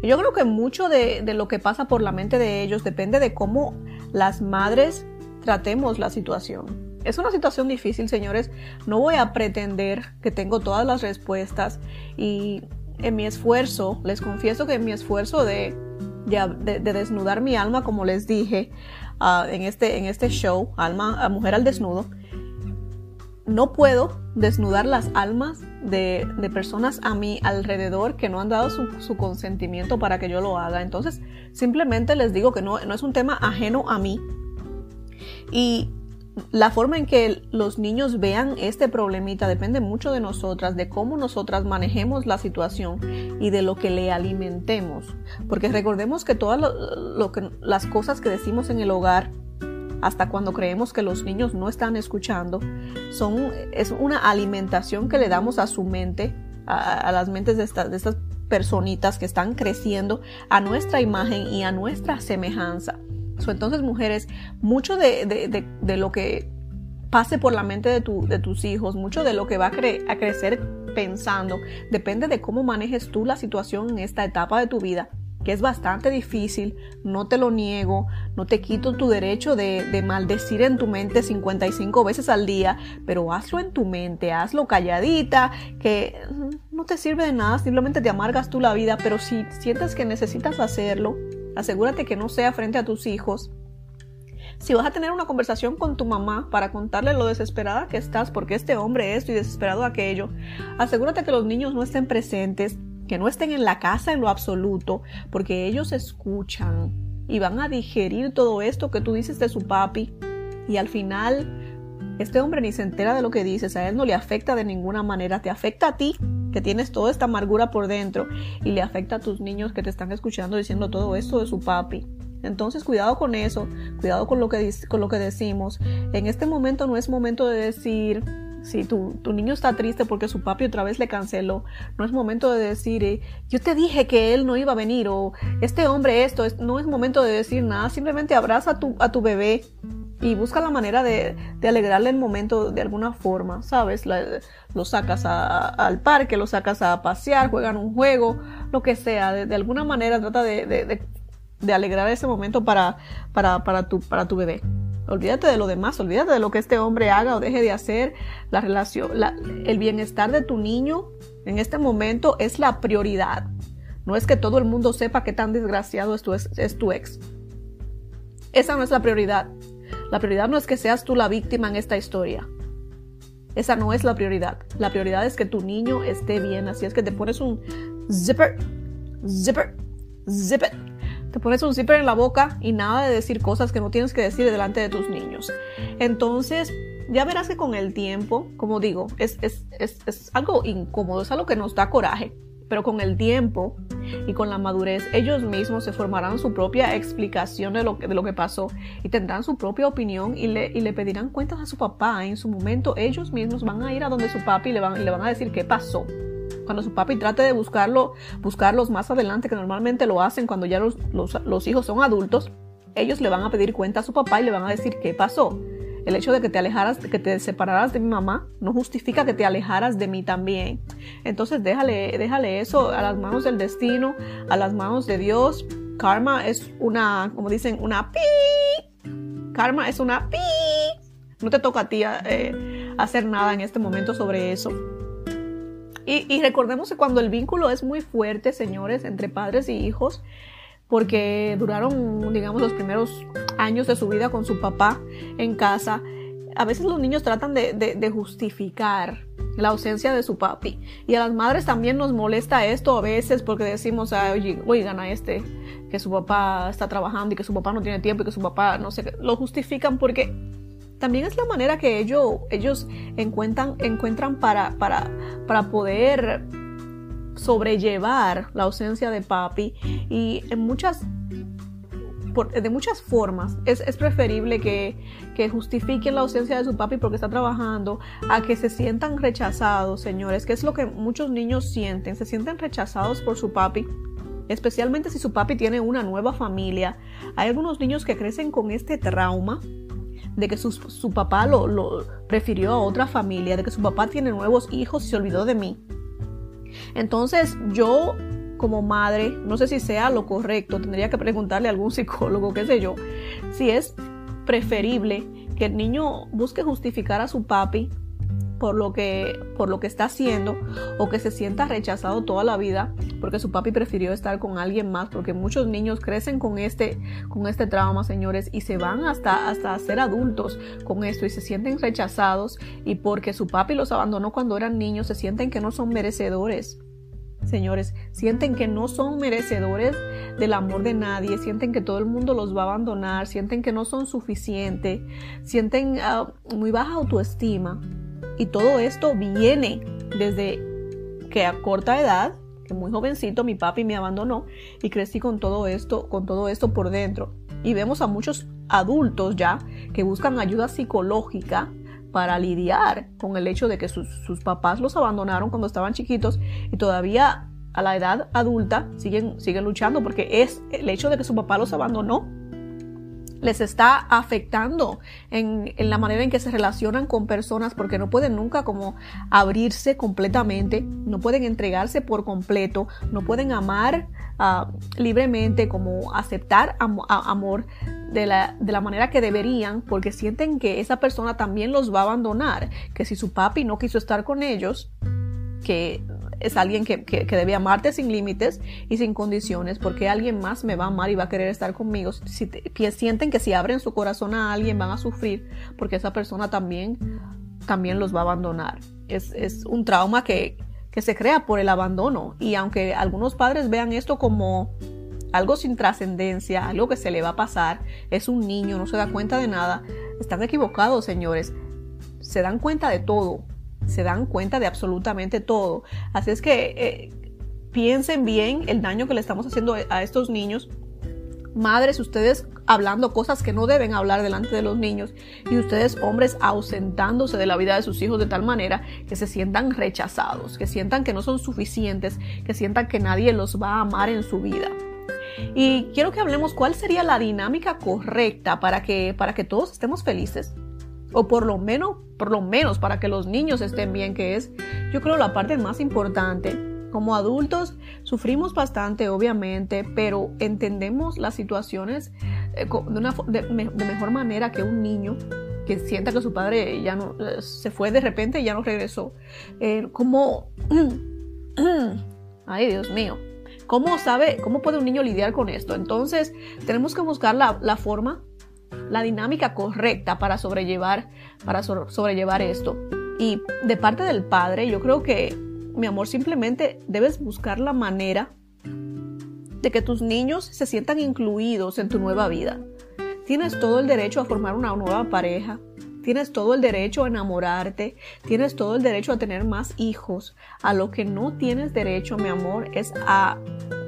Yo creo que mucho de, lo que pasa por la mente de ellos depende de cómo las madres tratemos la situación. Es una situación difícil, señores. No voy a pretender que tengo todas las respuestas y en mi esfuerzo, les confieso que en mi esfuerzo de, de, desnudar mi alma, como les dije ah, este, en este show, Alma, Mujer al Desnudo, no puedo desnudar las almas de, personas a mi alrededor que no han dado su, consentimiento para que yo lo haga. Entonces, simplemente les digo que no, no es un tema ajeno a mí. Y la forma en que los niños vean este problemita depende mucho de nosotras, de cómo nosotras manejemos la situación y de lo que le alimentemos. Porque recordemos que todas las cosas que decimos en el hogar hasta cuando creemos que los niños no están escuchando, son, es una alimentación que le damos a su mente, a, las mentes de, estas personitas que están creciendo a nuestra imagen y a nuestra semejanza. entonces, mujeres, mucho de, lo que pase por la mente de, de, tus hijos, mucho de lo que va a, a crecer pensando, depende de cómo manejes tú la situación en esta etapa de tu vida que es bastante difícil, no te lo niego, no te quito tu derecho de, maldecir en tu mente 55 veces al día, pero hazlo en tu mente, hazlo calladita, que no te sirve de nada, simplemente te amargas tú la vida, pero si sientes que necesitas hacerlo, asegúrate que no sea frente a tus hijos. Si vas a tener una conversación con tu mamá para contarle lo desesperada que estás porque este hombre esto y desesperado aquello, asegúrate que los niños no estén presentes, que no estén en la casa en lo absoluto, porque ellos escuchan y van a digerir todo esto que tú dices de su papi y al final este hombre ni se entera de lo que dices, a él no le afecta de ninguna manera, te afecta a ti que tienes toda esta amargura por dentro y le afecta a tus niños que te están escuchando diciendo todo esto de su papi. Entonces cuidado con eso, cuidado con lo que, con lo que decimos. En este momento no es momento de decir, si tu, niño está triste porque su papi otra vez le canceló, no es momento de decir, eh, yo te dije que él no iba a venir o este hombre esto, no es momento de decir nada, simplemente abraza a tu, a tu bebé y busca la manera de, alegrarle el momento de alguna forma, ¿sabes? lo sacas al parque, lo sacas a pasear, juegan un juego, lo que sea, de, alguna manera trata de, alegrar ese momento para, para, para, tu, para tu bebé. Olvídate de lo demás, olvídate de lo que este hombre haga o deje de hacer. La relación, el bienestar de tu niño en este momento es la prioridad. No es que todo el mundo sepa qué tan desgraciado es tu, es tu ex. Esa no es la prioridad. La prioridad no es que seas tú la víctima en esta historia. Esa no es la prioridad. La prioridad es que tu niño esté bien. Así es que te pones un zipper, zipper, zipper te pones un zipper en la boca y nada de decir cosas que no tienes que decir delante de tus niños. Entonces, ya verás que con el tiempo, como digo, es, es, es, algo incómodo, es algo que nos da coraje, pero con el tiempo y con la madurez, ellos mismos se formarán su propia explicación de lo, de lo que pasó y tendrán su propia opinión y le, y le pedirán cuentas a su papá. En su momento, ellos mismos van a ir a donde su papi y le van, y le van a decir qué pasó cuando su papi trate de buscarlo, buscarlos más adelante, que normalmente lo hacen cuando ya los, hijos son adultos, ellos le van a pedir cuenta a su papá y le van a decir qué pasó. El hecho de que te alejaras, que te separaras de mi mamá, no justifica que te alejaras de mí también. Entonces déjale, déjale eso a las manos del destino, a las manos de Dios. Karma es una, como dicen, una pi. Karma es una pi. No te toca a ti eh, hacer nada en este momento sobre eso. Y, recordemos que cuando el vínculo es muy fuerte, señores, entre padres y hijos, porque duraron, digamos, los primeros años de su vida con su papá en casa, a veces los niños tratan de, justificar la ausencia de su papi. Y a las madres también nos molesta esto a veces porque decimos, oye, oigan a este, que su papá está trabajando y que su papá no tiene tiempo y que su papá no sé, lo justifican porque también es la manera que ellos, ellos encuentran, encuentran para, para, para poder sobrellevar la ausencia de papi y en muchas de muchas formas es, preferible que, que, justifiquen la ausencia de su papi porque está trabajando a que se sientan rechazados, señores, que es lo que muchos niños sienten, se sienten rechazados por su papi, especialmente si su papi tiene una nueva familia. Hay algunos niños que crecen con este trauma de que su, papá lo, lo, prefirió a otra familia, de que su papá tiene nuevos hijos y se olvidó de mí. Entonces yo como madre, no sé si sea lo correcto, tendría que preguntarle a algún psicólogo, qué sé yo, si es preferible que el niño busque justificar a su papi por lo que por lo que está haciendo o que se sienta rechazado toda la vida porque su papi prefirió estar con alguien más porque muchos niños crecen con este con este trauma señores y se van hasta hasta ser adultos con esto y se sienten rechazados y porque su papi los abandonó cuando eran niños se sienten que no son merecedores señores, sienten que no son merecedores del amor de nadie, sienten que todo el mundo los va a abandonar, sienten que no son suficientes, sienten ah, muy baja autoestima. Y todo esto viene desde que a corta edad, que muy jovencito mi papi me abandonó y crecí con todo esto, con todo esto por dentro. Y vemos a muchos adultos ya que buscan ayuda psicológica para lidiar con el hecho de que sus, papás los abandonaron cuando estaban chiquitos y todavía a la edad adulta siguen, siguen luchando porque es el hecho de que su papá los abandonó les está afectando en, la manera en que se relacionan con personas porque no pueden nunca como abrirse completamente, no pueden entregarse por completo, no pueden amar ah, libremente, como aceptar amor de la, de la, manera que deberían porque sienten que esa persona también los va a abandonar, que si su papi no quiso estar con ellos, que es alguien que, que, debe amarte sin límites y sin condiciones, porque alguien más me va a amar y va a querer estar conmigo. Si sienten que si abren su corazón a alguien van a sufrir, porque esa persona también, también los va a abandonar. Es, es un trauma que, que se crea por el abandono. Y aunque algunos padres vean esto como algo sin trascendencia, algo que se le va a pasar, es un niño, no se da cuenta de nada, están equivocados, señores. Se dan cuenta de todo, se dan cuenta de absolutamente todo. Así es que eh, piensen bien el daño que le estamos haciendo a estos niños. Madres, ustedes hablando cosas que no deben hablar delante de los niños y ustedes hombres ausentándose de la vida de sus hijos de tal manera que se sientan rechazados, que sientan que no son suficientes, que sientan que nadie los va a amar en su vida. Y quiero que hablemos cuál sería la dinámica correcta para que, para que todos estemos felices. O por lo menos, por lo menos para que los niños estén bien, que es, yo creo, la parte más importante. Como adultos sufrimos bastante, obviamente, pero entendemos las situaciones eh, de, una, de, mejor manera que un niño que sienta que su padre ya no eh, se fue de repente y ya no regresó. Eh, como, ay Dios mío, ¿Cómo sabe, cómo puede un niño lidiar con esto? Entonces, tenemos que buscar la, forma, la dinámica correcta para sobrellevar, para sobrellevar esto. Y de parte del padre, yo creo que, mi amor, simplemente debes buscar la manera de que tus niños se sientan incluidos en tu nueva vida. Tienes todo el derecho a formar una nueva pareja, Tienes todo el derecho a enamorarte, tienes todo el derecho a tener más hijos. A lo que no tienes derecho, mi amor, es a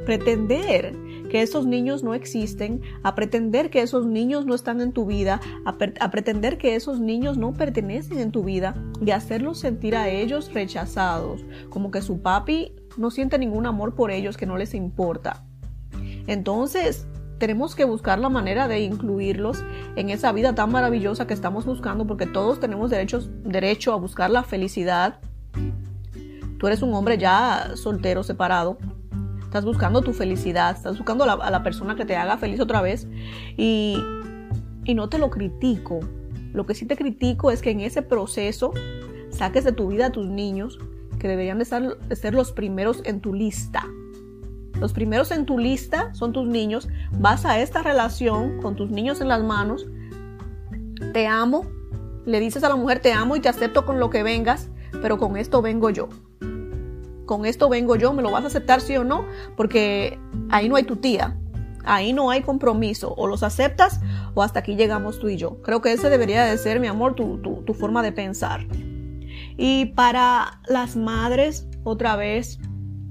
pretender que esos niños no existen, a pretender que esos niños no están en tu vida, a, pretender que esos niños no pertenecen en tu vida y hacerlos sentir a ellos rechazados, como que su papi no siente ningún amor por ellos, que no les importa. Entonces, tenemos que buscar la manera de incluirlos en esa vida tan maravillosa que estamos buscando, porque todos tenemos derechos, derecho a buscar la felicidad. Tú eres un hombre ya soltero, separado. Estás buscando tu felicidad, estás buscando a la, persona que te haga feliz otra vez. Y, y no te lo critico. Lo que sí te critico es que en ese proceso saques de tu vida a tus niños, que deberían de ser los primeros en tu lista los primeros en tu lista son tus niños. Vas a esta relación con tus niños en las manos. Te amo. Le dices a la mujer, te amo y te acepto con lo que vengas, pero con esto vengo yo. Con esto vengo yo, me lo vas a aceptar sí o no, porque ahí no hay tu tía. Ahí no hay compromiso. O los aceptas o hasta aquí llegamos tú y yo. Creo que ese debería de ser, mi amor, tu, tu forma de pensar. Y para las madres, otra vez,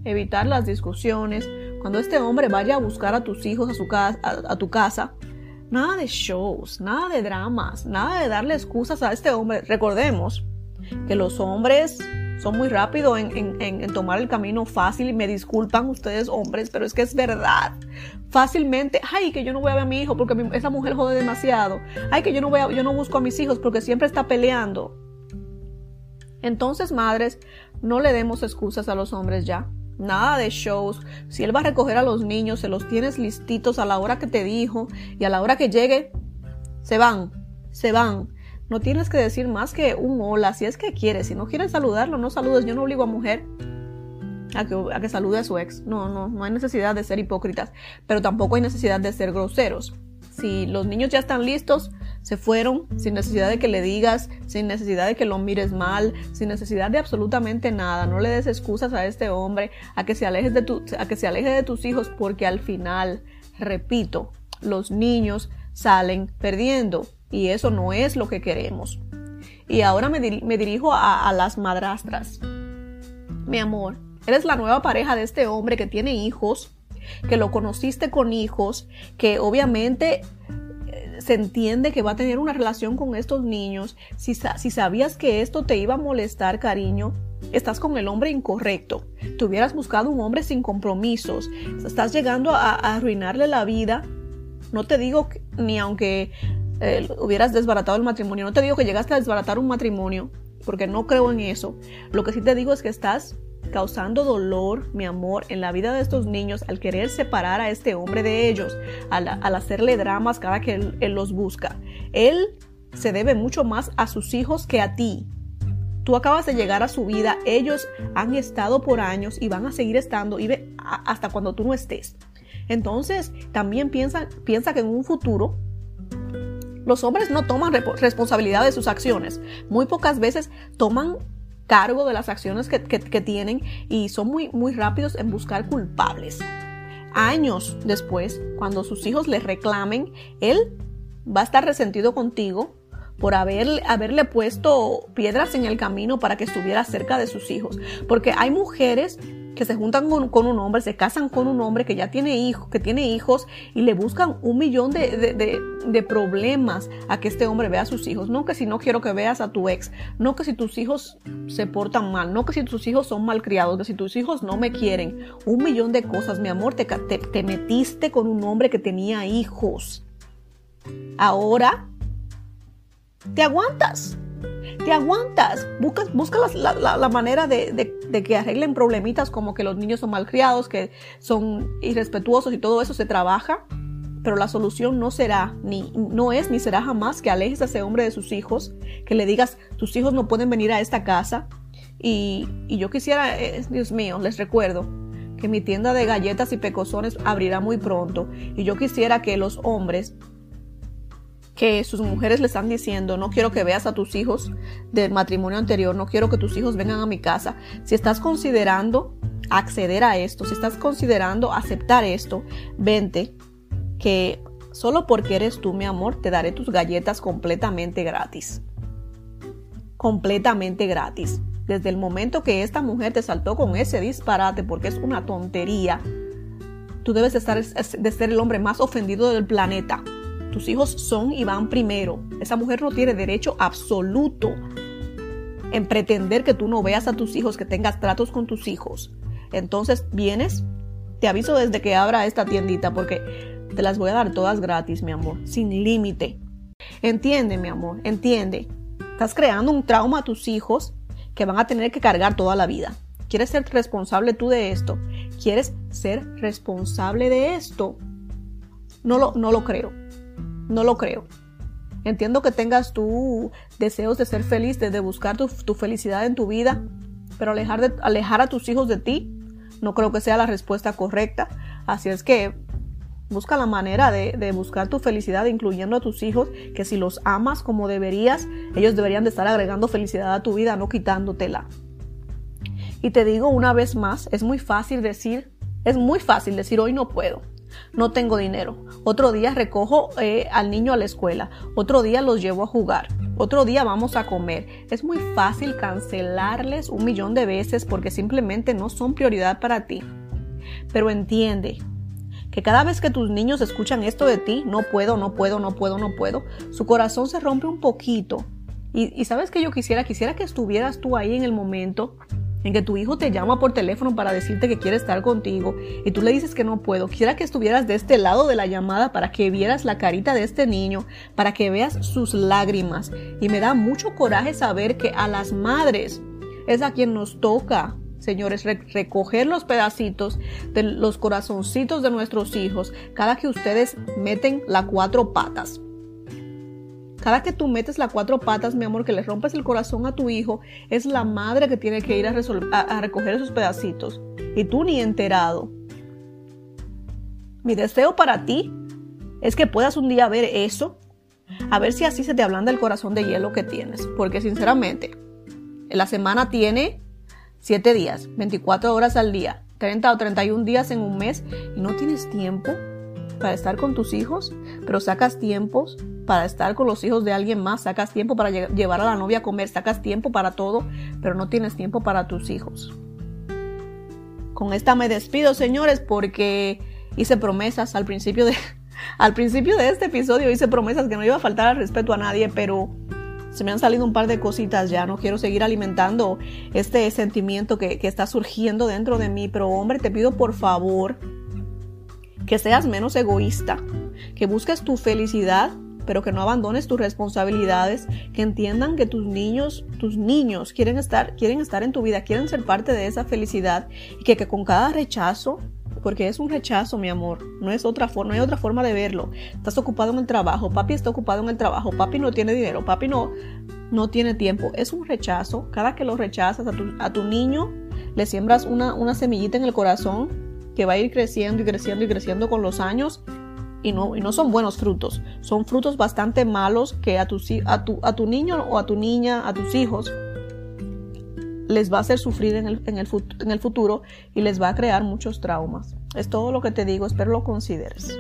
evitar las discusiones. Cuando este hombre vaya a buscar a tus hijos a, su casa, a, tu casa, nada de shows, nada de dramas, nada de darle excusas a este hombre. Recordemos que los hombres son muy rápidos en, tomar el camino fácil y me disculpan ustedes hombres, pero es que es verdad. Fácilmente, ay, que yo no voy a ver a mi hijo porque esa mujer jode demasiado. Ay, que yo no, voy a, yo no busco a mis hijos porque siempre está peleando. Entonces, madres, no le demos excusas a los hombres ya. Nada de shows. Si él va a recoger a los niños, se los tienes listitos a la hora que te dijo y a la hora que llegue, se van, se van. No tienes que decir más que un hola, si es que quieres. Si no quieres saludarlo, no saludes. Yo no obligo a mujer a que, a que salude a su ex. No, no, no hay necesidad de ser hipócritas, pero tampoco hay necesidad de ser groseros. Si los niños ya están listos, se fueron sin necesidad de que le digas, sin necesidad de que lo mires mal, sin necesidad de absolutamente nada. No le des excusas a este hombre a que se aleje de, tu, a que se aleje de tus hijos porque al final, repito, los niños salen perdiendo y eso no es lo que queremos. Y ahora me, dirijo a, las madrastras. Mi amor, eres la nueva pareja de este hombre que tiene hijos, que lo conociste con hijos, que obviamente se entiende que va a tener una relación con estos niños, si, si sabías que esto te iba a molestar, cariño, estás con el hombre incorrecto. Te hubieras buscado un hombre sin compromisos. Estás llegando a, arruinarle la vida. No te digo ni aunque hubieras desbaratado el matrimonio, no te digo que llegaste a desbaratar un matrimonio, porque no creo en eso. Lo que sí te digo es que estás causando dolor, mi amor, en la vida de estos niños al querer separar a este hombre de ellos, al, hacerle dramas cada que él, los busca. Él se debe mucho más a sus hijos que a ti. Tú acabas de llegar a su vida, ellos han estado por años y van a seguir estando y hasta cuando tú no estés. Entonces, también piensa, piensa que en un futuro los hombres no toman responsabilidad de sus acciones. Muy pocas veces toman cargo de las acciones que, tienen y son muy, muy rápidos en buscar culpables. Años después, cuando sus hijos le reclamen, él va a estar resentido contigo por haber, haberle puesto piedras en el camino para que estuviera cerca de sus hijos. Porque hay mujeres que se juntan con, un hombre, se casan con un hombre que ya tiene hijos, que tiene hijos y le buscan un millón de, problemas a que este hombre vea a sus hijos. No que si no quiero que veas a tu ex, no que si tus hijos se portan mal, no que si tus hijos son malcriados, que si tus hijos no me quieren. Un millón de cosas, mi amor, te, te metiste con un hombre que tenía hijos. Ahora te aguantas te aguantas, buscas, busca la, manera de, que arreglen problemitas como que los niños son malcriados, que son irrespetuosos y todo eso se trabaja, pero la solución no será, ni no es ni será jamás que alejes a ese hombre de sus hijos, que le digas, tus hijos no pueden venir a esta casa. Y, yo quisiera, eh, Dios mío, les recuerdo que mi tienda de galletas y pecosones abrirá muy pronto y yo quisiera que los hombres que sus mujeres le están diciendo, no quiero que veas a tus hijos del matrimonio anterior, no quiero que tus hijos vengan a mi casa. Si estás considerando acceder a esto, si estás considerando aceptar esto, vente que solo porque eres tú, mi amor, te daré tus galletas completamente gratis. Completamente gratis. Desde el momento que esta mujer te saltó con ese disparate, porque es una tontería, tú debes estar de ser el hombre más ofendido del planeta tus hijos son y van primero. Esa mujer no tiene derecho absoluto en pretender que tú no veas a tus hijos, que tengas tratos con tus hijos. Entonces vienes, te aviso desde que abra esta tiendita porque te las voy a dar todas gratis, mi amor, sin límite. Entiende, mi amor, entiende. Estás creando un trauma a tus hijos que van a tener que cargar toda la vida. ¿Quieres ser responsable tú de esto? ¿Quieres ser responsable de esto? No lo, no lo creo. No lo creo. Entiendo que tengas tú deseos de ser feliz, de, buscar tu, felicidad en tu vida, pero alejar, de, alejar a tus hijos de ti no creo que sea la respuesta correcta. Así es que busca la manera de, de, buscar tu felicidad, incluyendo a tus hijos, que si los amas como deberías, ellos deberían de estar agregando felicidad a tu vida, no quitándotela. Y te digo una vez más, es muy fácil decir, es muy fácil decir hoy no puedo no tengo dinero. Otro día recojo eh, al niño a la escuela. Otro día los llevo a jugar. Otro día vamos a comer. Es muy fácil cancelarles un millón de veces porque simplemente no son prioridad para ti. Pero entiende que cada vez que tus niños escuchan esto de ti, no puedo, no puedo, no puedo, no puedo, su corazón se rompe un poquito. Y, y sabes que yo quisiera, quisiera que estuvieras tú ahí en el momento en que tu hijo te llama por teléfono para decirte que quiere estar contigo y tú le dices que no puedo, quisiera que estuvieras de este lado de la llamada para que vieras la carita de este niño, para que veas sus lágrimas. Y me da mucho coraje saber que a las madres es a quien nos toca señores, recoger los pedacitos de los corazoncitos de nuestros hijos cada que ustedes meten las cuatro patas. Cada que tú metes las cuatro patas, mi amor, que le rompes el corazón a tu hijo, es la madre que tiene que ir a, recoger esos pedacitos. Y tú ni enterado. Mi deseo para ti es que puedas un día ver eso, a ver si así se te ablanda el corazón de hielo que tienes. Porque sinceramente, la semana tiene 7 días, 24 horas al día, 30 o 31 días en un mes y no tienes tiempo para estar con tus hijos, pero sacas tiempos para estar con los hijos de alguien más, sacas tiempo para llevar a la novia a comer, sacas tiempo para todo, pero no tienes tiempo para tus hijos. Con esta me despido, señores, porque hice promesas al principio de al principio de este episodio hice promesas que no iba a faltar al respeto a nadie, pero se me han salido un par de cositas ya, no quiero seguir alimentando este sentimiento que, que está surgiendo dentro de mí, pero hombre, te pido por favor que seas menos egoísta, que busques tu felicidad, pero que no abandones tus responsabilidades, que entiendan que tus niños, tus niños quieren estar, quieren estar en tu vida, quieren ser parte de esa felicidad y que, con cada rechazo porque es un rechazo, mi amor. No es otra forma, no hay otra forma de verlo. Estás ocupado en el trabajo, papi está ocupado en el trabajo, papi no tiene dinero, papi no, no tiene tiempo. Es un rechazo. Cada que lo rechazas a tu, a tu niño, le siembras una, una semillita en el corazón que va a ir creciendo y creciendo y creciendo con los años y no, y no son buenos frutos. Son frutos bastante malos que a tu, a, tu, a tu niño o a tu niña, a tus hijos, les va a hacer sufrir en el, en, el, en el futuro y les va a crear muchos traumas. Es todo lo que te digo, espero lo consideres.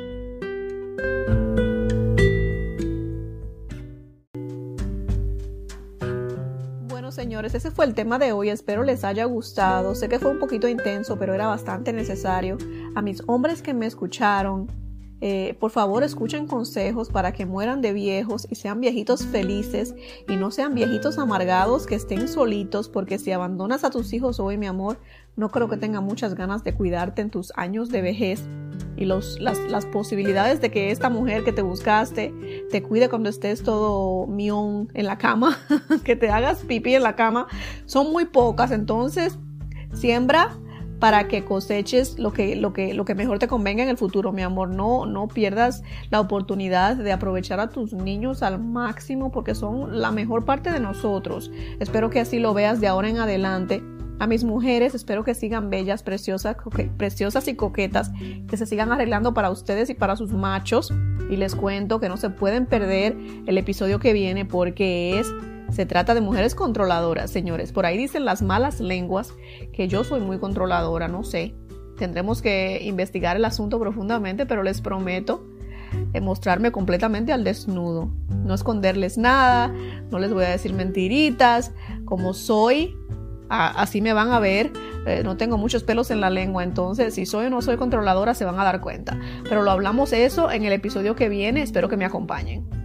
señores, ese fue el tema de hoy. Espero les haya gustado. Sé que fue un poquito intenso, pero era bastante necesario. A mis hombres que me escucharon, eh, por favor escuchen consejos para que mueran de viejos y sean viejitos felices y no sean viejitos amargados que estén solitos porque si abandonas a tus hijos hoy, mi amor, no creo que tenga muchas ganas de cuidarte en tus años de vejez y las, posibilidades de que esta mujer que te buscaste te cuide cuando estés todo mión en la cama, que te hagas pipí en la cama, son muy pocas. Entonces, siembra para que coseches lo que, lo que, lo que mejor te convenga en el futuro, mi amor. No, no pierdas la oportunidad de aprovechar a tus niños al máximo porque son la mejor parte de nosotros. Espero que así lo veas de ahora en adelante. A mis mujeres espero que sigan bellas, preciosas, preciosas y coquetas, que se sigan arreglando para ustedes y para sus machos. Y les cuento que no se pueden perder el episodio que viene porque es se trata de mujeres controladoras, señores. Por ahí dicen las malas lenguas que yo soy muy controladora, no sé. Tendremos que investigar el asunto profundamente, pero les prometo eh, mostrarme completamente al desnudo. No esconderles nada, no les voy a decir mentiritas. Como soy, así me van a ver. Eh, no tengo muchos pelos en la lengua, entonces si soy o no soy controladora se van a dar cuenta. Pero lo hablamos eso en el episodio que viene, espero que me acompañen.